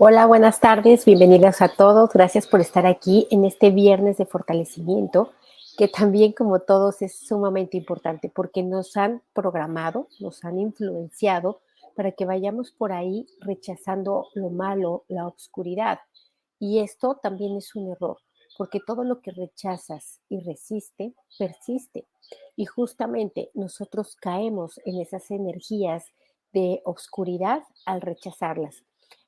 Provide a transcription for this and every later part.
Hola, buenas tardes, bienvenidos a todos. Gracias por estar aquí en este viernes de fortalecimiento, que también como todos es sumamente importante porque nos han programado, nos han influenciado para que vayamos por ahí rechazando lo malo, la oscuridad. Y esto también es un error, porque todo lo que rechazas y resiste, persiste. Y justamente nosotros caemos en esas energías de oscuridad al rechazarlas.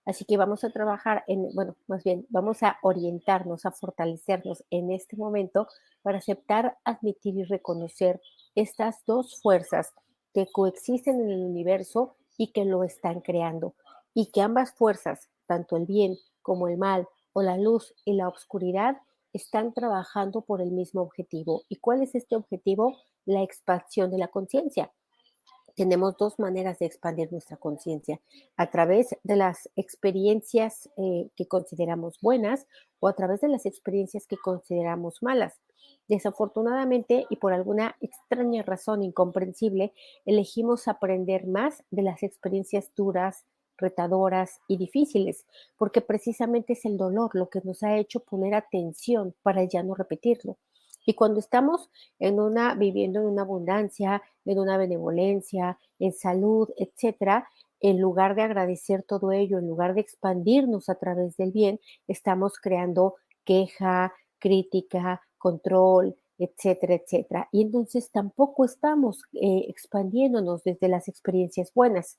Así que vamos a trabajar en, bueno, más bien, vamos a orientarnos, a fortalecernos en este momento para aceptar, admitir y reconocer estas dos fuerzas que coexisten en el universo y que lo están creando. Y que ambas fuerzas, tanto el bien como el mal, o la luz y la oscuridad, están trabajando por el mismo objetivo. ¿Y cuál es este objetivo? La expansión de la conciencia tenemos dos maneras de expandir nuestra conciencia, a través de las experiencias eh, que consideramos buenas o a través de las experiencias que consideramos malas. Desafortunadamente y por alguna extraña razón incomprensible, elegimos aprender más de las experiencias duras, retadoras y difíciles, porque precisamente es el dolor lo que nos ha hecho poner atención para ya no repetirlo. Y cuando estamos en una, viviendo en una abundancia, en una benevolencia, en salud, etcétera, en lugar de agradecer todo ello, en lugar de expandirnos a través del bien, estamos creando queja, crítica, control, etcétera, etcétera. Y entonces tampoco estamos eh, expandiéndonos desde las experiencias buenas.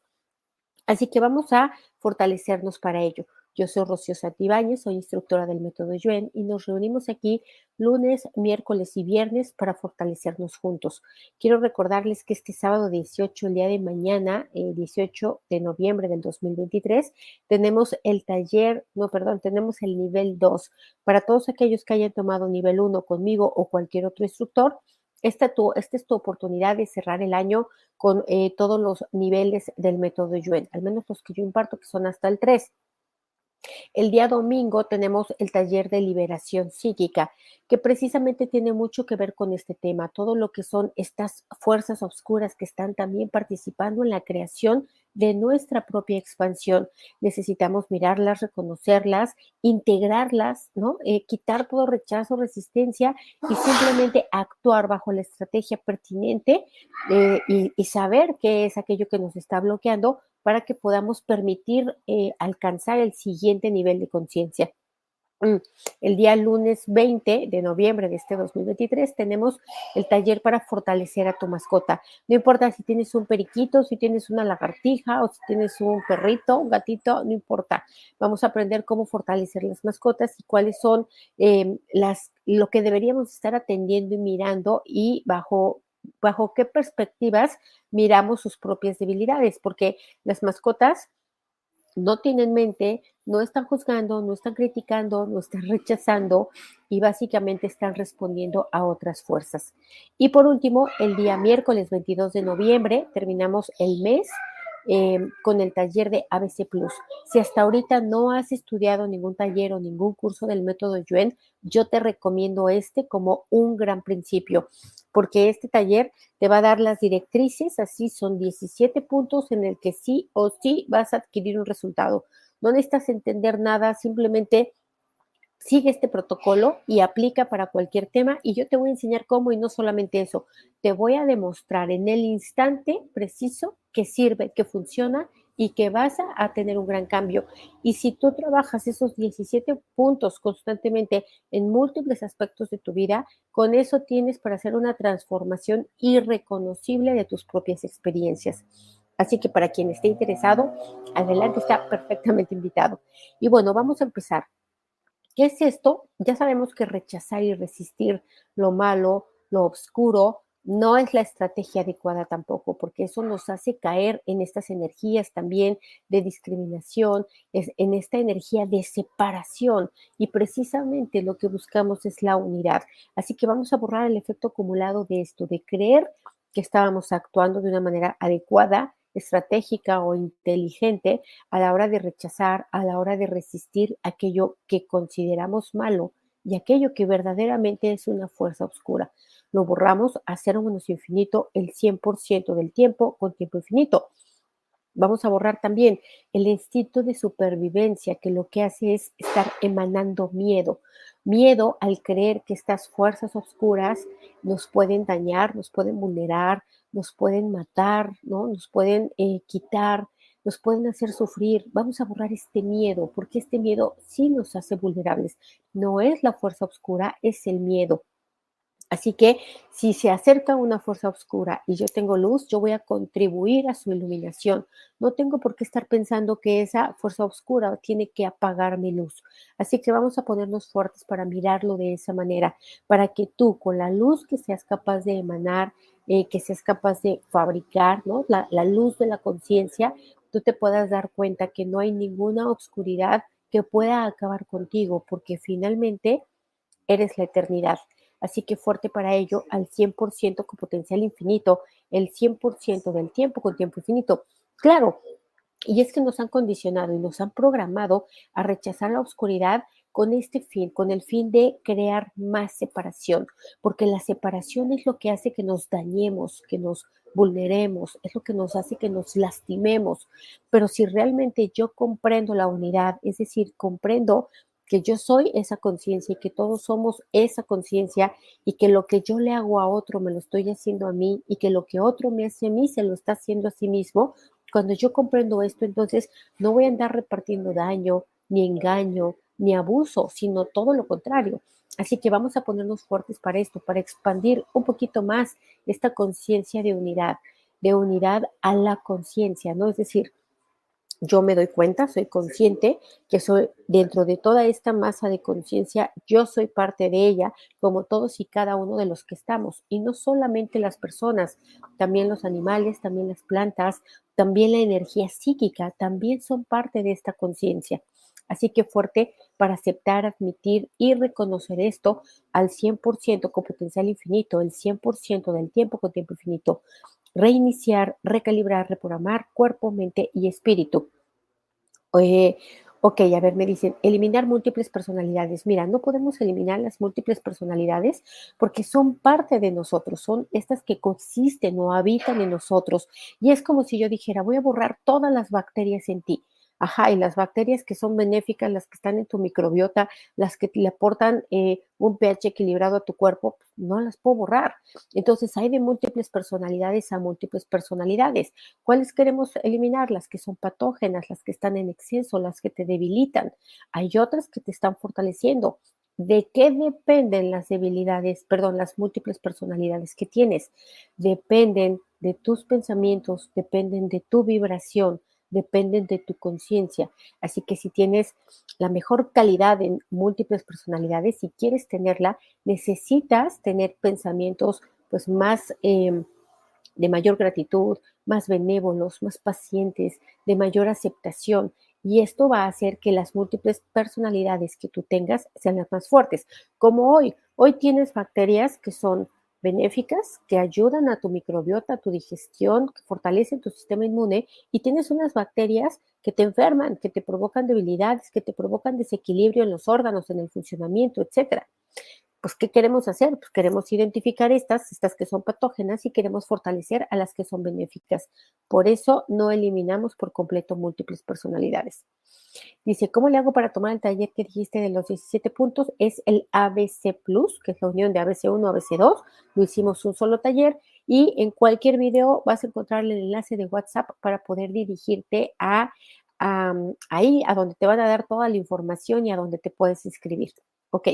Así que vamos a fortalecernos para ello. Yo soy Rocío Santibáñez, soy instructora del método Yuen y nos reunimos aquí lunes, miércoles y viernes para fortalecernos juntos. Quiero recordarles que este sábado 18, el día de mañana, 18 eh, de noviembre del 2023, tenemos el taller, no, perdón, tenemos el nivel 2. Para todos aquellos que hayan tomado nivel 1 conmigo o cualquier otro instructor, esta, es tu oportunidad de cerrar el año con eh, todos los niveles del método Yuen, al menos los que yo imparto, que son hasta el 3. El día domingo tenemos el taller de liberación psíquica, que precisamente tiene mucho que ver con este tema, todo lo que son estas fuerzas oscuras que están también participando en la creación de nuestra propia expansión. Necesitamos mirarlas, reconocerlas, integrarlas, ¿no? Eh, quitar todo rechazo, resistencia y simplemente actuar bajo la estrategia pertinente eh, y, y saber qué es aquello que nos está bloqueando para que podamos permitir eh, alcanzar el siguiente nivel de conciencia. Mm, el día lunes 20 de noviembre de este 2023 tenemos el taller para fortalecer a tu mascota. No importa si tienes un periquito, si tienes una lagartija o si tienes un perrito, un gatito, no importa. Vamos a aprender cómo fortalecer las mascotas y cuáles son em, las, lo que deberíamos estar atendiendo y mirando y bajo bajo qué perspectivas miramos sus propias debilidades, porque las mascotas no tienen mente, no están juzgando, no están criticando, no están rechazando y básicamente están respondiendo a otras fuerzas. Y por último, el día miércoles 22 de noviembre terminamos el mes Em, con el taller de ABC Plus. Si hasta ahorita no has estudiado ningún taller o ningún curso del método Yuen, yo te recomiendo este como un gran principio, porque este taller te va a dar las directrices, así son 17 puntos en el que sí o sí vas a adquirir un resultado. No necesitas entender nada, simplemente sigue este protocolo y aplica para cualquier tema y yo te voy a enseñar cómo y no solamente eso, te voy a demostrar en el instante preciso que sirve, que funciona y que vas a, tener un gran cambio. Y si tú trabajas esos 17 puntos constantemente en múltiples aspectos de tu vida, con eso tienes para hacer una transformación irreconocible de tus propias experiencias. Así que para quien esté interesado, adelante está perfectamente invitado. Y bueno, vamos a empezar. ¿Qué es esto? Ya sabemos que rechazar y resistir lo malo, lo oscuro, no es la estrategia adecuada tampoco, porque eso nos hace caer en estas energías también de discriminación, en esta energía de separación. Y precisamente lo que buscamos es la unidad. Así que vamos a borrar el efecto acumulado de esto, de creer que estábamos actuando de una manera adecuada estratégica o inteligente a la hora de rechazar, a la hora de resistir aquello que consideramos malo y aquello que verdaderamente es una fuerza oscura. Lo borramos a cero menos infinito el 100% del tiempo con tiempo infinito. Vamos a borrar también el instinto de supervivencia, que lo que hace es estar emanando miedo. Miedo al creer que estas fuerzas oscuras nos pueden dañar, nos pueden vulnerar, nos pueden matar, ¿no? Nos pueden eh, quitar, nos pueden hacer sufrir. Vamos a borrar este miedo, porque este miedo sí nos hace vulnerables. No es la fuerza oscura, es el miedo. Así que si se acerca una fuerza oscura y yo tengo luz, yo voy a contribuir a su iluminación. No tengo por qué estar pensando que esa fuerza oscura tiene que apagar mi luz. Así que vamos a ponernos fuertes para mirarlo de esa manera, para que tú con la luz que seas capaz de emanar, eh, que seas capaz de fabricar, ¿no? La, la luz de la conciencia, tú te puedas dar cuenta que no hay ninguna oscuridad que pueda acabar contigo, porque finalmente eres la eternidad. Así que fuerte para ello al 100% con potencial infinito, el 100% del tiempo con tiempo infinito. Claro, y es que nos han condicionado y nos han programado a rechazar la oscuridad con este fin, con el fin de crear más separación, porque la separación es lo que hace que nos dañemos, que nos vulneremos, es lo que nos hace que nos lastimemos. Pero si realmente yo comprendo la unidad, es decir, comprendo que yo soy esa conciencia y que todos somos esa conciencia y que lo que yo le hago a otro me lo estoy haciendo a mí y que lo que otro me hace a mí se lo está haciendo a sí mismo. Cuando yo comprendo esto, entonces no voy a andar repartiendo daño, ni engaño, ni abuso, sino todo lo contrario. Así que vamos a ponernos fuertes para esto, para expandir un poquito más esta conciencia de unidad, de unidad a la conciencia, ¿no? Es decir, yo me doy cuenta, soy consciente que soy dentro de toda esta masa de conciencia, yo soy parte de ella, como todos y cada uno de los que estamos. Y no solamente las personas, también los animales, también las plantas, también la energía psíquica, también son parte de esta conciencia. Así que fuerte para aceptar, admitir y reconocer esto al 100% con potencial infinito, el 100% del tiempo con tiempo infinito reiniciar, recalibrar, reprogramar cuerpo, mente y espíritu. Eh, ok, a ver, me dicen, eliminar múltiples personalidades. Mira, no podemos eliminar las múltiples personalidades porque son parte de nosotros, son estas que consisten o habitan en nosotros. Y es como si yo dijera, voy a borrar todas las bacterias en ti. Ajá, y las bacterias que son benéficas, las que están en tu microbiota, las que le aportan eh, un pH equilibrado a tu cuerpo, pues, no las puedo borrar. Entonces hay de múltiples personalidades a múltiples personalidades. ¿Cuáles queremos eliminar? Las que son patógenas, las que están en exceso, las que te debilitan. Hay otras que te están fortaleciendo. ¿De qué dependen las debilidades, perdón, las múltiples personalidades que tienes? Dependen de tus pensamientos, dependen de tu vibración, dependen de tu conciencia. Así que si tienes la mejor calidad en múltiples personalidades, si quieres tenerla, necesitas tener pensamientos pues más em, de mayor gratitud, más benévolos, más pacientes, de mayor aceptación. Y esto va a hacer que las múltiples personalidades que tú tengas sean las más fuertes. Como hoy, hoy tienes bacterias que son benéficas que ayudan a tu microbiota, a tu digestión, que fortalecen tu sistema inmune y tienes unas bacterias que te enferman, que te provocan debilidades, que te provocan desequilibrio en los órganos, en el funcionamiento, etcétera pues, ¿qué queremos hacer? Pues queremos identificar estas, estas que son patógenas y queremos fortalecer a las que son benéficas. Por eso no eliminamos por completo múltiples personalidades. Dice, ¿cómo le hago para tomar el taller que dijiste de los 17 puntos? Es el ABC Plus, que es la unión de ABC1 a ABC2. Lo hicimos un solo taller y en cualquier video vas a encontrar el enlace de WhatsApp para poder dirigirte a, a ahí, a donde te van a dar toda la información y a donde te puedes inscribir. Ok.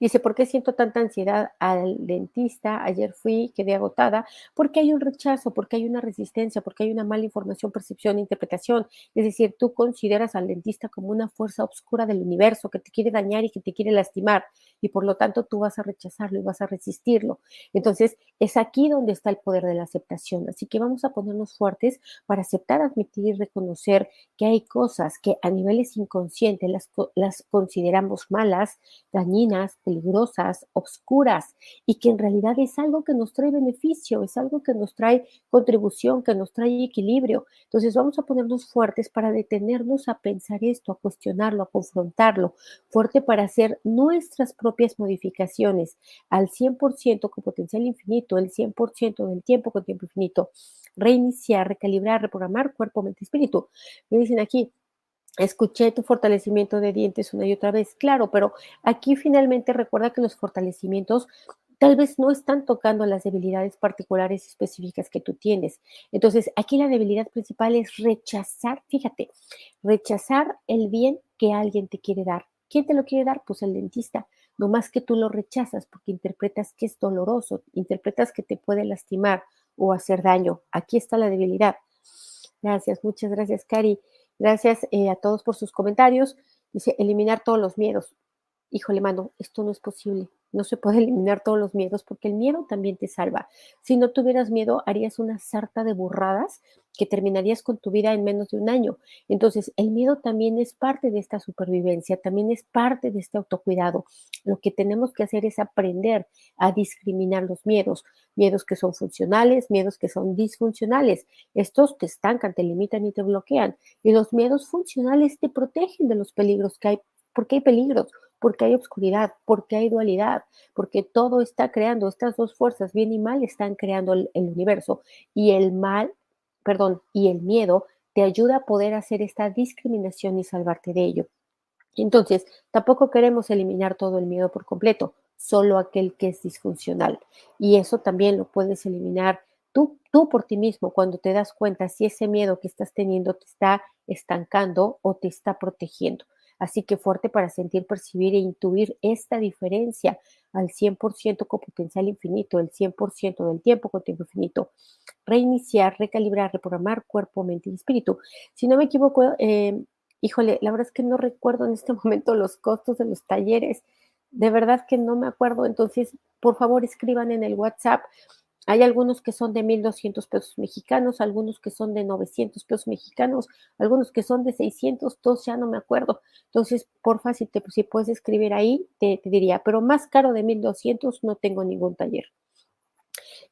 Dice, ¿por qué siento tanta ansiedad al dentista? Ayer fui, quedé agotada, porque hay un rechazo, porque hay una resistencia, porque hay una mala información, percepción, interpretación. Es decir, tú consideras al dentista como una fuerza oscura del universo que te quiere dañar y que te quiere lastimar, y por lo tanto tú vas a rechazarlo y vas a resistirlo. Entonces, es aquí donde está el poder de la aceptación. Así que vamos a ponernos fuertes para aceptar, admitir y reconocer que hay cosas que a niveles inconscientes las, las consideramos malas, dañinas, peligrosas, obscuras, y que en realidad es algo que nos trae beneficio, es algo que nos trae contribución, que nos trae equilibrio. Entonces vamos a ponernos fuertes para detenernos a pensar esto, a cuestionarlo, a confrontarlo, fuerte para hacer nuestras propias modificaciones al 100% con potencial infinito, el 100% del tiempo con tiempo infinito. reiniciar, recalibrar, reprogramar cuerpo, mente espíritu. Me dicen aquí, escuché tu fortalecimiento de dientes una y otra vez, claro, pero aquí finalmente recuerda que los fortalecimientos tal vez no están tocando las debilidades particulares específicas que tú tienes. Entonces, aquí la debilidad principal es rechazar, fíjate, rechazar el bien que alguien te quiere dar. ¿Quién te lo quiere dar? Pues el dentista. No más que tú lo rechazas porque interpretas que es doloroso, interpretas que te puede lastimar o hacer daño. Aquí está la debilidad. Gracias, muchas gracias, Cari. Gracias eh, a todos por sus comentarios. Dice, eliminar todos los miedos. Híjole, mano, esto no es posible. No se puede eliminar todos los miedos porque el miedo también te salva. Si no tuvieras miedo, harías una sarta de burradas que terminarías con tu vida en menos de un año. Entonces, el miedo también es parte de esta supervivencia, también es parte de este autocuidado. Lo que tenemos que hacer es aprender a discriminar los miedos, miedos que son funcionales, miedos que son disfuncionales. Estos te estancan, te limitan y te bloquean. Y los miedos funcionales te protegen de los peligros que hay, porque hay peligros porque hay obscuridad, porque hay dualidad, porque todo está creando, estas dos fuerzas, bien y mal, están creando el, universo. Y el mal, perdón, y el miedo te ayuda a poder hacer esta discriminación y salvarte de ello. Entonces, tampoco queremos eliminar todo el miedo por completo, solo aquel que es disfuncional. Y eso también lo puedes eliminar tú, tú por ti mismo cuando te das cuenta si ese miedo que estás teniendo te está estancando o te está protegiendo. Así que fuerte para sentir, percibir e intuir esta diferencia al 100% con potencial infinito, el 100% del tiempo con tiempo infinito. Reiniciar, recalibrar, reprogramar cuerpo, mente y espíritu. Si no me equivoco, eh, híjole, la verdad es que no recuerdo en este momento los costos de los talleres. De verdad que no me acuerdo. Entonces, por favor, escriban en el WhatsApp hay algunos que son de 1.200 pesos mexicanos, algunos que son de 900 pesos mexicanos, algunos que son de 600, todos ya no me acuerdo. Entonces, porfa, si, te, si puedes escribir ahí, te, diría, pero más caro de 1.200 no tengo ningún taller.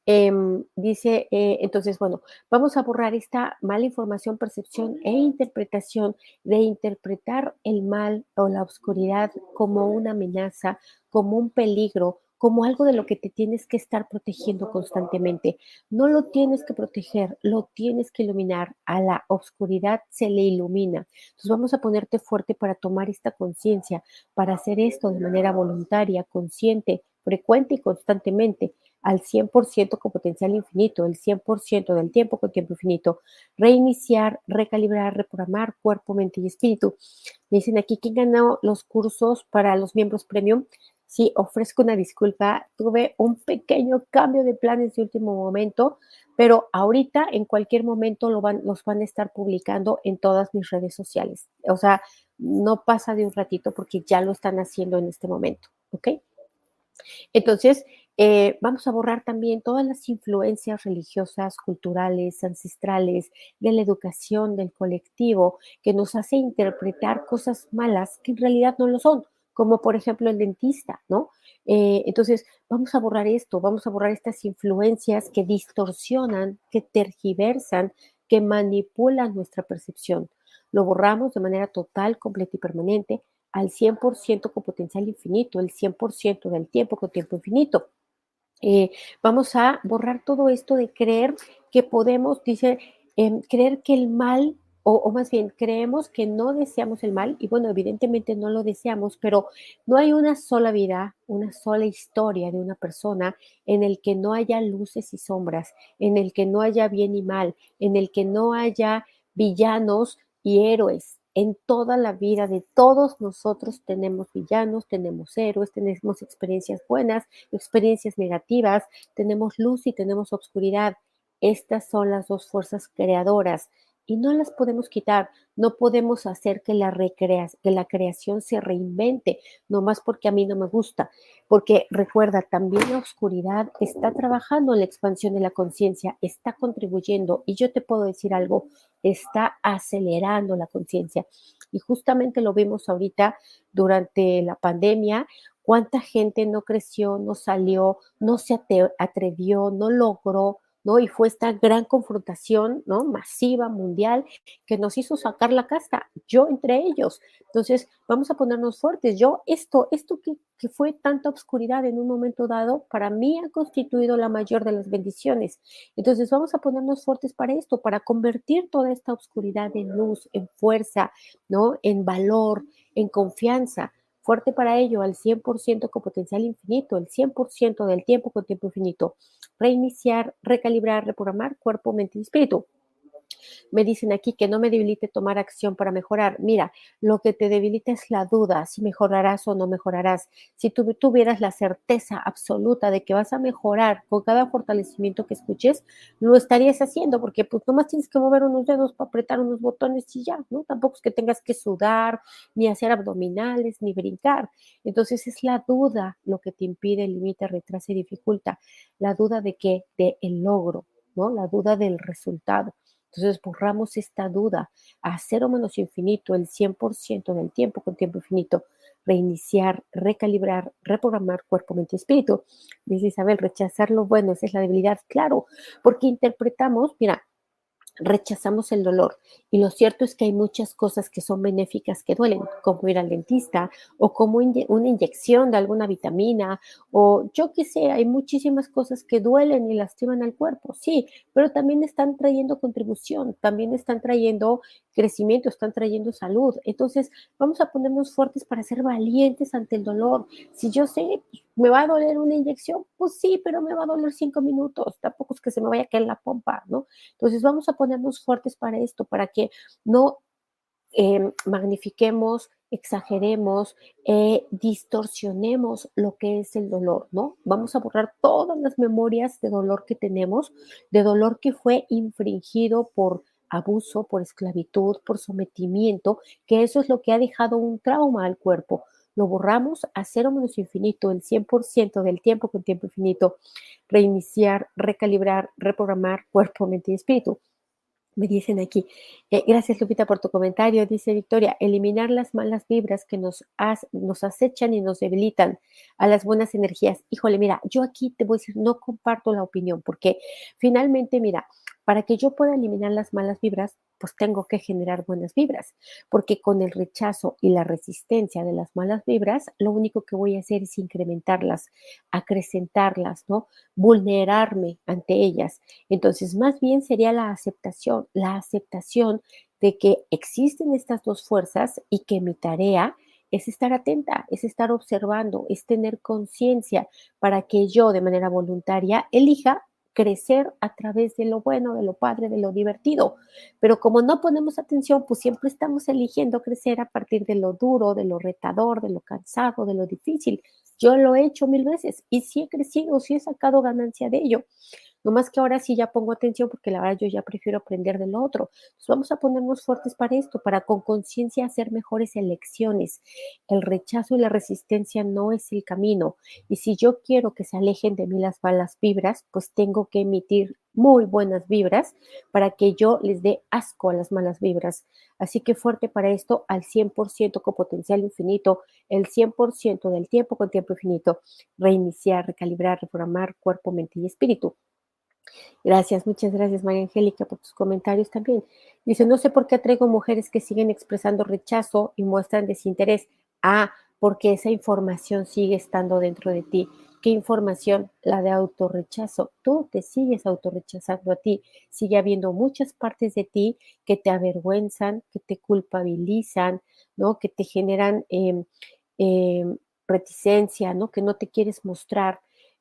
Em, dice, eh, entonces, bueno, vamos a borrar esta mala información, percepción e interpretación de interpretar el mal o la oscuridad como una amenaza, como un peligro, como algo de lo que te tienes que estar protegiendo constantemente. No lo tienes que proteger, lo tienes que iluminar. A la oscuridad se le ilumina. Entonces vamos a ponerte fuerte para tomar esta conciencia, para hacer esto de manera voluntaria, consciente, frecuente y constantemente al 100% con potencial infinito, el 100% del tiempo con tiempo infinito, reiniciar, recalibrar, reprogramar cuerpo, mente y espíritu. Me dicen aquí, ¿quién ganó los cursos para los miembros premium? Sí, ofrezco una disculpa. Tuve un pequeño cambio de planes de último momento, pero ahorita en cualquier momento lo van, los van a estar publicando en todas mis redes sociales. O sea, no pasa de un ratito porque ya lo están haciendo en este momento, ¿ok? Entonces, eh, vamos a borrar también todas las influencias religiosas, culturales, ancestrales, de la educación, del colectivo, que nos hace interpretar cosas malas que en realidad no lo son como por ejemplo el dentista, ¿no? Eh, entonces, vamos a borrar esto, vamos a borrar estas influencias que distorsionan, que tergiversan, que manipulan nuestra percepción. Lo borramos de manera total, completa y permanente al 100% con potencial infinito, el 100% del tiempo con tiempo infinito. Eh, vamos a borrar todo esto de creer que podemos, dice, em, creer que el mal o, más bien creemos que no deseamos el mal y bueno, evidentemente no lo deseamos, pero no hay una sola vida, una sola historia de una persona en el que no haya luces y sombras, en el que no haya bien y mal, en el que no haya villanos y héroes. En toda la vida de todos nosotros tenemos villanos, tenemos héroes, tenemos experiencias buenas, experiencias negativas, tenemos luz y tenemos oscuridad. Estas son las dos fuerzas creadoras y no las podemos quitar. No podemos hacer que la, que la creación se reinvente, nomás porque a mí no me gusta. Porque recuerda, también la oscuridad está trabajando en la expansión de la conciencia, está contribuyendo. Y yo te puedo decir algo, está acelerando la conciencia. Y justamente lo vimos ahorita durante la pandemia, cuánta gente no creció, no salió, no se atrevió, no logró Y fue esta gran confrontación, ¿no? Masiva, mundial, que nos hizo sacar la casta, yo entre ellos. Entonces, vamos a ponernos fuertes. Yo, esto, esto que, que fue tanta oscuridad en un momento dado, para mí ha constituido la mayor de las bendiciones. Entonces, vamos a ponernos fuertes para esto, para convertir toda esta oscuridad en luz, en fuerza, ¿no? En valor, en confianza fuerte para ello al 100% con potencial infinito, el 100% del tiempo con tiempo infinito. Reiniciar, recalibrar, reprogramar cuerpo, mente y espíritu. Me dicen aquí que no me debilite tomar acción para mejorar. Mira, lo que te debilita es la duda, si mejorarás o no mejorarás. Si tú tuvieras la certeza absoluta de que vas a mejorar con cada fortalecimiento que escuches, lo estarías haciendo, porque pues nomás tienes que mover unos dedos para apretar unos botones y ya, ¿no? Tampoco es que tengas que sudar, ni hacer abdominales, ni brincar. Entonces es la duda lo que te impide, limita, retrasa y dificulta. La duda de qué? De el logro, ¿no? La duda del resultado. Entonces borramos esta duda a cero menos infinito, el 100% del tiempo con tiempo infinito, reiniciar, recalibrar, reprogramar cuerpo, mente y espíritu. Dice Isabel, rechazar lo bueno, esa es la debilidad, claro, porque interpretamos, mira, rechazamos el dolor. Y lo cierto es que hay muchas cosas que son benéficas que duelen, como ir al dentista o como una inyección de alguna vitamina o yo qué sé, hay muchísimas cosas que duelen y lastiman al cuerpo, sí, pero también están trayendo contribución, también están trayendo crecimiento, están trayendo salud. Entonces, vamos a ponernos fuertes para ser valientes ante el dolor. Si yo sé, ¿me va a doler una inyección? Pues sí, pero me va a doler cinco minutos. Tampoco es que se me vaya a caer la pompa, ¿no? Entonces, vamos a ponernos fuertes para esto, para que no em, magnifiquemos, exageremos, eh, distorsionemos lo que es el dolor, ¿no? Vamos a borrar todas las memorias de dolor que tenemos, de dolor que fue infringido por abuso, por esclavitud, por sometimiento, que eso es lo que ha dejado un trauma al cuerpo. Lo borramos a cero menos infinito, el 100% del tiempo con tiempo infinito. Reiniciar, recalibrar, reprogramar cuerpo, mente y espíritu. Me dicen aquí, eh, gracias Lupita por tu comentario, dice Victoria, eliminar las malas vibras que nos, nos acechan y nos debilitan a las buenas energías. Híjole, mira, yo aquí te voy a decir, no comparto la opinión, porque finalmente, mira, para que yo pueda eliminar las malas vibras, pues tengo que generar buenas vibras, porque con el rechazo y la resistencia de las malas vibras, lo único que voy a hacer es incrementarlas, acrecentarlas, ¿no? Vulnerarme ante ellas. Entonces, más bien sería la aceptación, la aceptación de que existen estas dos fuerzas y que mi tarea es estar atenta, es estar observando, es tener conciencia para que yo de manera voluntaria elija crecer a través de lo bueno, de lo padre, de lo divertido. Pero como no ponemos atención, pues siempre estamos eligiendo crecer a partir de lo duro, de lo retador, de lo cansado, de lo difícil. Yo lo he hecho mil veces y sí he crecido, sí he sacado ganancia de ello. No más que ahora sí ya pongo atención porque la verdad yo ya prefiero aprender del otro. Entonces vamos a ponernos fuertes para esto, para con conciencia hacer mejores elecciones. El rechazo y la resistencia no es el camino. Y si yo quiero que se alejen de mí las malas vibras, pues tengo que emitir muy buenas vibras para que yo les dé asco a las malas vibras. Así que fuerte para esto al 100% con potencial infinito, el 100% del tiempo con tiempo infinito, reiniciar, recalibrar, reprogramar cuerpo, mente y espíritu. Gracias, muchas gracias María Angélica por tus comentarios también. Dice, no sé por qué traigo mujeres que siguen expresando rechazo y muestran desinterés. Ah, porque esa información sigue estando dentro de ti. ¿Qué información? La de autorrechazo. Tú te sigues autorrechazando a ti. Sigue habiendo muchas partes de ti que te avergüenzan, que te culpabilizan, ¿no? Que te generan em, em, reticencia, ¿no? Que no te quieres mostrar.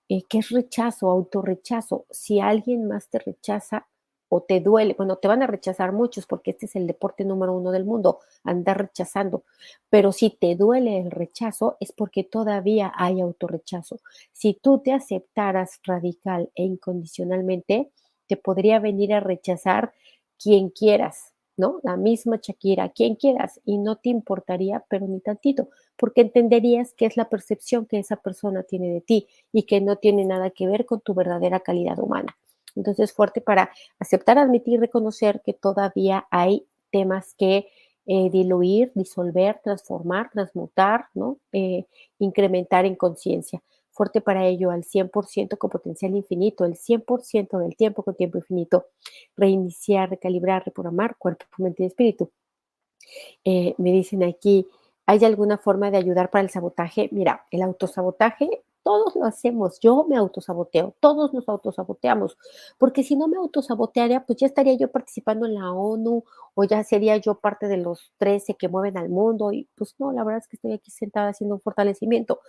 Eh, ¿qué es rechazo, autorrechazo? Si alguien más te rechaza o te duele, bueno, te van a rechazar muchos porque este es el deporte número uno del mundo, andar rechazando, pero si te duele el rechazo es porque todavía hay autorrechazo. Si tú te aceptaras radical e incondicionalmente, te podría venir a rechazar quien quieras, ¿no? La misma Shakira, quien quieras, y no te importaría, pero ni tantito, porque entenderías que es la percepción que esa persona tiene de ti y que no tiene nada que ver con tu verdadera calidad humana. Entonces, fuerte para aceptar, admitir, reconocer que todavía hay temas que eh, diluir, disolver, transformar, transmutar, ¿no? Eh, incrementar en conciencia. Fuerte para ello al 100% con potencial infinito, el 100% del tiempo con tiempo infinito, reiniciar, recalibrar, reprogramar cuerpo, mente y espíritu. Eh, me dicen aquí, ¿hay alguna forma de ayudar para el sabotaje? Mira, el autosabotaje todos lo hacemos, yo me autosaboteo, todos nos autosaboteamos, porque si no me autosabotearía, pues ya estaría yo participando en la ONU o ya sería yo parte de los 13 que mueven al mundo y pues no, la verdad es que estoy aquí sentada haciendo un fortalecimiento.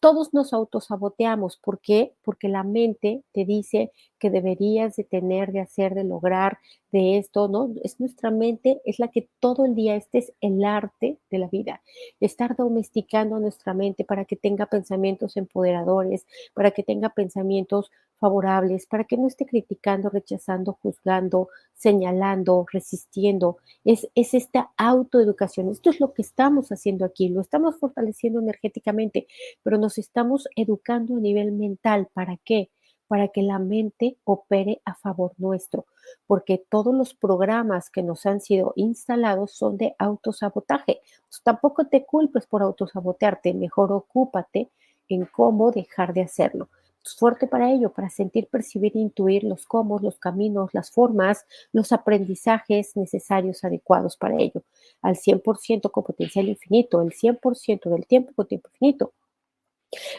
todos nos autosaboteamos, ¿por qué? Porque la mente te dice que deberías de tener, de hacer, de lograr, de esto, ¿no? Es nuestra mente, es la que todo el día, este es el arte de la vida, estar domesticando a nuestra mente para que tenga pensamientos para que tenga pensamientos favorables, para que no esté criticando, rechazando, juzgando, señalando, resistiendo. Es, es esta autoeducación. Esto es lo que estamos haciendo aquí, lo estamos fortaleciendo energéticamente, pero nos estamos educando a nivel mental. ¿Para qué? para que la mente opere a favor nuestro, porque todos los programas que nos han sido instalados son de autosabotaje. Pues tampoco te culpes por autosabotearte, mejor ocúpate en cómo dejar de hacerlo. Es fuerte para ello, para sentir, percibir, intuir los cómo, los caminos, las formas, los aprendizajes necesarios, adecuados para ello. Al 100% con potencial infinito, el 100% del tiempo con tiempo infinito.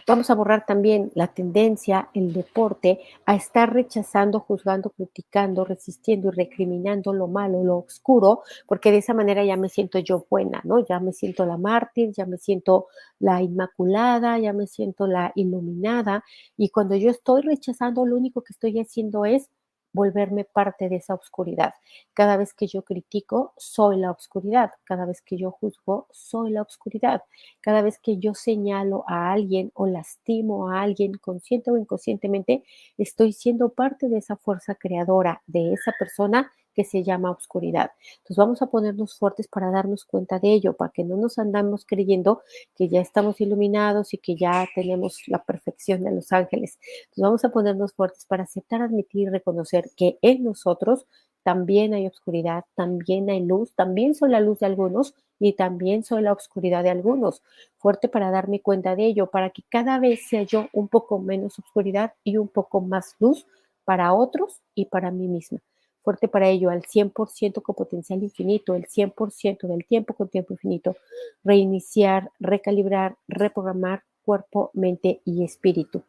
Vamos a borrar también la tendencia, el deporte, a estar rechazando, juzgando, criticando, resistiendo y recriminando lo malo, lo oscuro, porque de esa manera ya me siento yo buena, ¿no? Ya me siento la mártir, ya me siento la inmaculada, ya me siento la iluminada. Y cuando yo estoy rechazando, lo único que estoy haciendo es volverme parte de esa oscuridad. Cada vez que yo critico, soy la oscuridad. Cada vez que yo juzgo, soy la oscuridad. Cada vez que yo señalo a alguien o lastimo a alguien, consciente o inconscientemente, estoy siendo parte de esa fuerza creadora de esa persona que se llama oscuridad. Entonces vamos a ponernos fuertes para darnos cuenta de ello, para que no nos andamos creyendo que ya estamos iluminados y que ya tenemos la perfección de los ángeles. Entonces vamos a ponernos fuertes para aceptar, admitir y reconocer que en nosotros también hay oscuridad, también hay luz, también soy la luz de algunos y también soy la oscuridad de algunos. Fuerte para darme cuenta de ello, para que cada vez sea yo un poco menos oscuridad y un poco más luz para otros y para mí misma fuerte para ello, al 100% con potencial infinito, el 100% del tiempo con tiempo infinito, reiniciar, recalibrar, reprogramar cuerpo, mente y espíritu.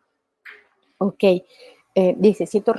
Ok, eh, dice, siento,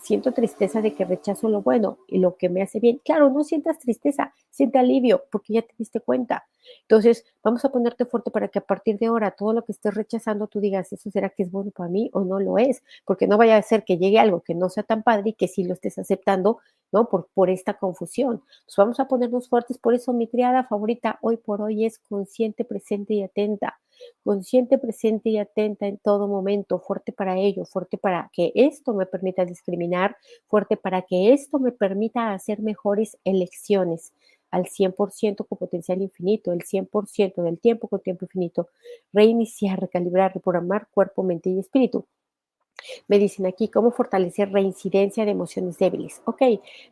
siento tristeza de que rechazo lo bueno y lo que me hace bien. Claro, no sientas tristeza, siente alivio porque ya te diste cuenta. Entonces, vamos a ponerte fuerte para que a partir de ahora todo lo que estés rechazando tú digas, ¿eso será que es bueno para mí o no lo es? Porque no vaya a ser que llegue algo que no sea tan padre y que sí lo estés aceptando, ¿no? Por, por esta confusión. Entonces, vamos a ponernos fuertes. Por eso mi triada favorita hoy por hoy es consciente, presente y atenta consciente, presente y atenta en todo momento, fuerte para ello, fuerte para que esto me permita discriminar, fuerte para que esto me permita hacer mejores elecciones al 100% con potencial infinito, el 100% del tiempo con tiempo infinito, reiniciar, recalibrar, reprogramar cuerpo, mente y espíritu. Me dicen aquí cómo fortalecer reincidencia de emociones débiles. Ok,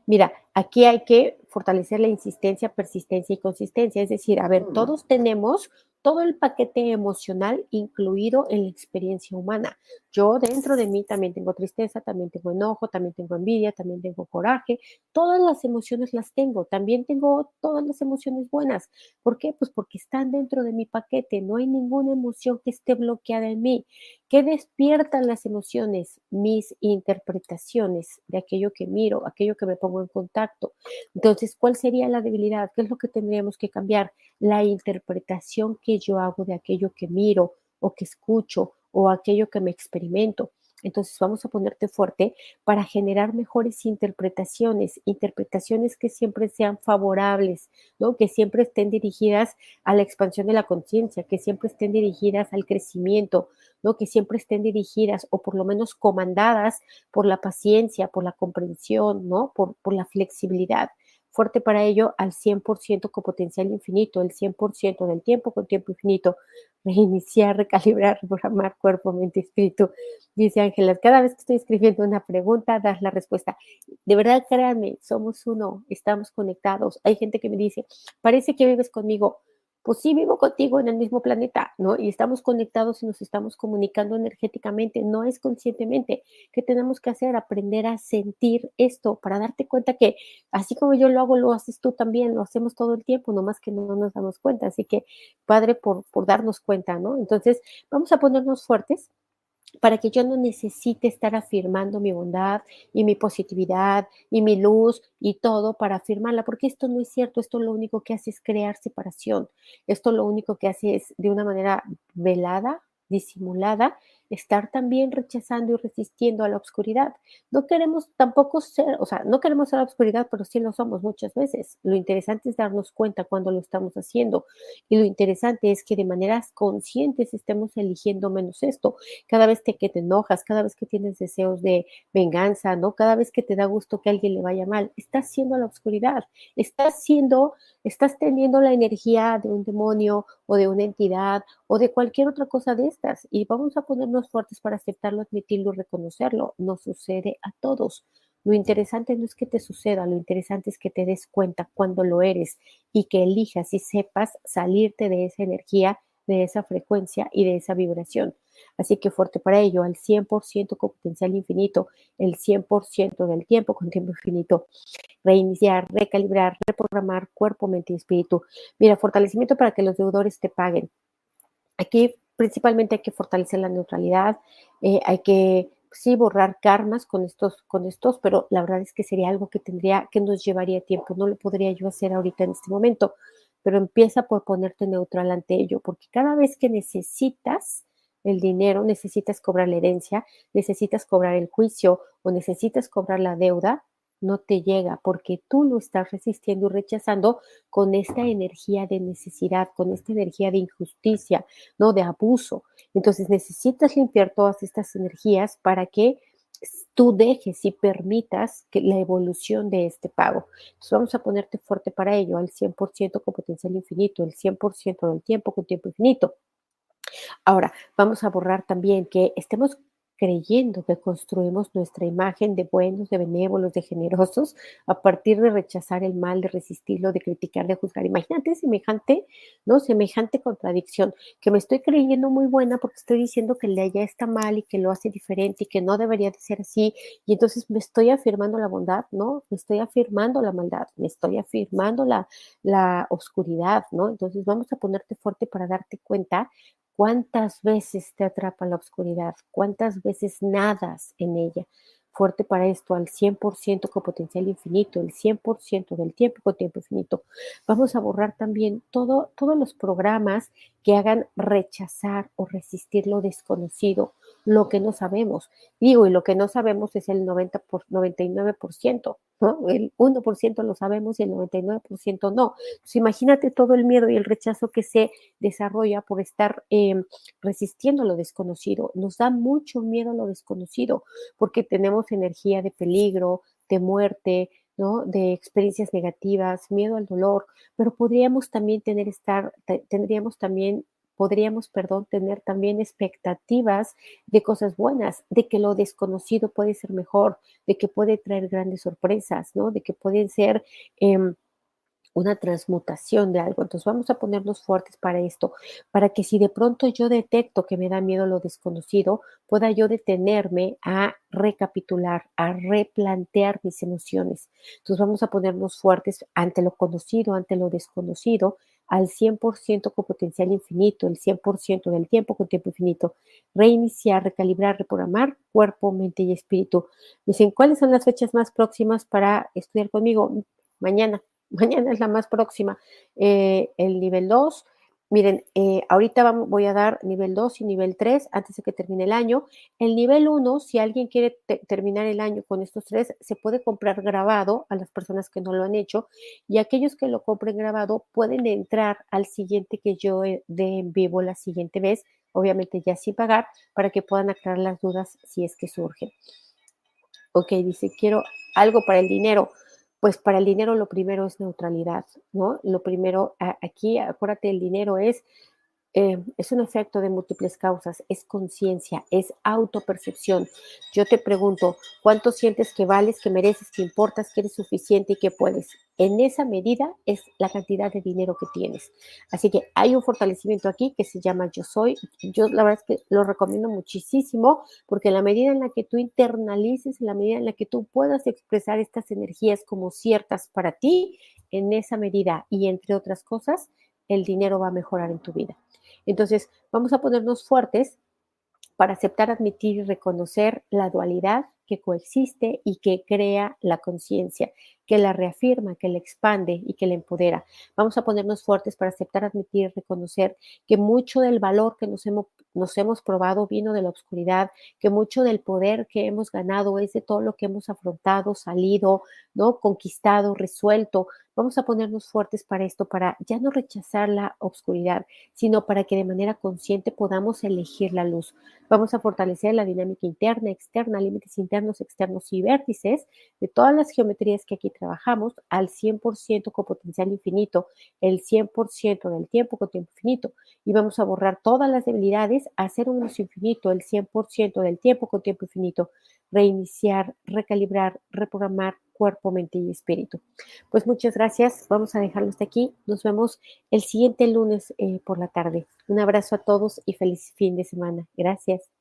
mira, aquí hay que fortalecer la insistencia, persistencia y consistencia. Es decir, a ver, mm. todos tenemos todo el paquete emocional incluido en la experiencia humana. Yo dentro de mí también tengo tristeza, también tengo enojo, también tengo envidia, también tengo coraje. Todas las emociones las tengo. También tengo todas las emociones buenas. ¿Por qué? Pues porque están dentro de mi paquete. No hay ninguna emoción que esté bloqueada en mí. ¿Qué despiertan las emociones? Mis interpretaciones de aquello que miro, aquello que me pongo en contacto. Entonces, ¿cuál sería la debilidad? ¿Qué es lo que tendríamos que cambiar? La interpretación que yo hago de aquello que miro o que escucho o aquello que me experimento. Entonces vamos a ponerte fuerte para generar mejores interpretaciones, interpretaciones que siempre sean favorables, ¿no? Que siempre estén dirigidas a la expansión de la conciencia, que siempre estén dirigidas al crecimiento, ¿no? Que siempre estén dirigidas o por lo menos comandadas por la paciencia, por la comprensión, ¿no? Por, por la flexibilidad fuerte para ello al 100% con potencial infinito, el 100% del tiempo con tiempo infinito, reiniciar, recalibrar, reprogramar cuerpo, mente, espíritu. Dice Ángeles, cada vez que estoy escribiendo una pregunta, das la respuesta. De verdad, créanme, somos uno, estamos conectados. Hay gente que me dice, parece que vives conmigo. Pues sí vivo contigo en el mismo planeta, ¿no? Y estamos conectados y nos estamos comunicando energéticamente, no es conscientemente. ¿Qué tenemos que hacer? Aprender a sentir esto para darte cuenta que así como yo lo hago, lo haces tú también, lo hacemos todo el tiempo, nomás que no nos damos cuenta. Así que, padre, por, por darnos cuenta, ¿no? Entonces, vamos a ponernos fuertes para que yo no necesite estar afirmando mi bondad y mi positividad y mi luz y todo para afirmarla, porque esto no es cierto, esto lo único que hace es crear separación, esto lo único que hace es de una manera velada, disimulada, estar también rechazando y resistiendo a la oscuridad. No queremos tampoco ser, o sea, no queremos ser la oscuridad, pero sí lo somos muchas veces. Lo interesante es darnos cuenta cuando lo estamos haciendo. Y lo interesante es que de maneras conscientes estemos eligiendo menos esto. Cada vez que te enojas, cada vez que tienes deseos de venganza, ¿no? Cada vez que te da gusto que a alguien le vaya mal, estás siendo la oscuridad. Estás siendo, estás teniendo la energía de un demonio o de una entidad o de cualquier otra cosa de estas. Y vamos a ponernos fuertes para aceptarlo, admitirlo, reconocerlo. No sucede a todos. Lo interesante no es que te suceda, lo interesante es que te des cuenta cuando lo eres y que elijas y sepas salirte de esa energía, de esa frecuencia y de esa vibración. Así que fuerte para ello, al 100% con potencial infinito, el 100% del tiempo con tiempo infinito. Reiniciar, recalibrar, reprogramar cuerpo, mente y espíritu. Mira, fortalecimiento para que los deudores te paguen. Aquí principalmente hay que fortalecer la neutralidad, eh, hay que sí borrar karmas con estos, con estos, pero la verdad es que sería algo que tendría, que nos llevaría tiempo. No lo podría yo hacer ahorita en este momento, pero empieza por ponerte neutral ante ello, porque cada vez que necesitas el dinero, necesitas cobrar la herencia, necesitas cobrar el juicio o necesitas cobrar la deuda, no te llega porque tú lo estás resistiendo y rechazando con esta energía de necesidad, con esta energía de injusticia, no de abuso. Entonces necesitas limpiar todas estas energías para que tú dejes y permitas que la evolución de este pago. Entonces vamos a ponerte fuerte para ello, al 100% con potencial infinito, el 100% del tiempo con tiempo infinito. Ahora, vamos a borrar también que estemos creyendo que construimos nuestra imagen de buenos, de benévolos, de generosos, a partir de rechazar el mal, de resistirlo, de criticar, de juzgar. Imagínate semejante, ¿no? Semejante contradicción, que me estoy creyendo muy buena porque estoy diciendo que de allá está mal y que lo hace diferente y que no debería de ser así, y entonces me estoy afirmando la bondad, ¿no? Me estoy afirmando la maldad, me estoy afirmando la, la oscuridad, ¿no? Entonces vamos a ponerte fuerte para darte cuenta ¿Cuántas veces te atrapa la oscuridad? ¿Cuántas veces nadas en ella? Fuerte para esto, al 100% con potencial infinito, el 100% del tiempo con tiempo infinito. Vamos a borrar también todo, todos los programas que hagan rechazar o resistir lo desconocido, lo que no sabemos. Digo, y lo que no sabemos es el 90 por, 99%, ¿no? El 1% lo sabemos y el 99% no. Pues imagínate todo el miedo y el rechazo que se desarrolla por estar em, resistiendo lo desconocido. Nos da mucho miedo lo desconocido porque tenemos energía de peligro, de muerte, ¿no? de experiencias negativas, miedo al dolor, pero podríamos también tener estar, tendríamos también podríamos, perdón, tener también expectativas de cosas buenas, de que lo desconocido puede ser mejor, de que puede traer grandes sorpresas, ¿no? De que pueden ser em, una transmutación de algo. Entonces vamos a ponernos fuertes para esto, para que si de pronto yo detecto que me da miedo lo desconocido, pueda yo detenerme a recapitular, a replantear mis emociones. Entonces vamos a ponernos fuertes ante lo conocido, ante lo desconocido, al 100% con potencial infinito, el 100% del tiempo con tiempo infinito. Reiniciar, recalibrar, reprogramar cuerpo, mente y espíritu. Me dicen, ¿cuáles son las fechas más próximas para estudiar conmigo? Mañana. Mañana es la más próxima. Eh, el nivel 2. Miren, eh, ahorita voy a dar nivel 2 y nivel 3 antes de que termine el año. El nivel 1, si alguien quiere terminar el año con estos tres, se puede comprar grabado a las personas que no lo han hecho y aquellos que lo compren grabado pueden entrar al siguiente que yo dé en vivo la siguiente vez, obviamente ya sin pagar, para que puedan aclarar las dudas si es que surgen. Ok, dice, quiero algo para el dinero pues para el dinero lo primero es neutralidad, ¿no? Lo primero aquí, acuérdate, el dinero es eh, es un efecto de múltiples causas, es conciencia, es autopercepción. Yo te pregunto, ¿cuánto sientes que vales, que mereces, que importas, que eres suficiente y que puedes? En esa medida es la cantidad de dinero que tienes. Así que hay un fortalecimiento aquí que se llama Yo Soy. Yo la verdad es que lo recomiendo muchísimo porque en la medida en la que tú internalices, en la medida en la que tú puedas expresar estas energías como ciertas para ti, en esa medida y entre otras cosas, el dinero va a mejorar en tu vida. Entonces, vamos a ponernos fuertes para aceptar, admitir y reconocer la dualidad que coexiste y que crea la conciencia, que la reafirma, que la expande y que la empodera. Vamos a ponernos fuertes para aceptar, admitir reconocer que mucho del valor que nos hemos, nos hemos probado vino de la oscuridad, que mucho del poder que hemos ganado es de todo lo que hemos afrontado, salido, ¿no? conquistado, resuelto. Vamos a ponernos fuertes para esto, para ya no rechazar la oscuridad, sino para que de manera consciente podamos elegir la luz. Vamos a fortalecer la dinámica interna, externa, límites externos y vértices de todas las geometrías que aquí trabajamos al 100% con potencial infinito, el 100% del tiempo con tiempo infinito. Y vamos a borrar todas las debilidades, hacer un uso infinito, el 100% del tiempo con tiempo infinito, reiniciar, recalibrar, reprogramar cuerpo, mente y espíritu. Pues muchas gracias. Vamos a dejarlo hasta aquí. Nos vemos el siguiente lunes eh, por la tarde. Un abrazo a todos y feliz fin de semana. Gracias.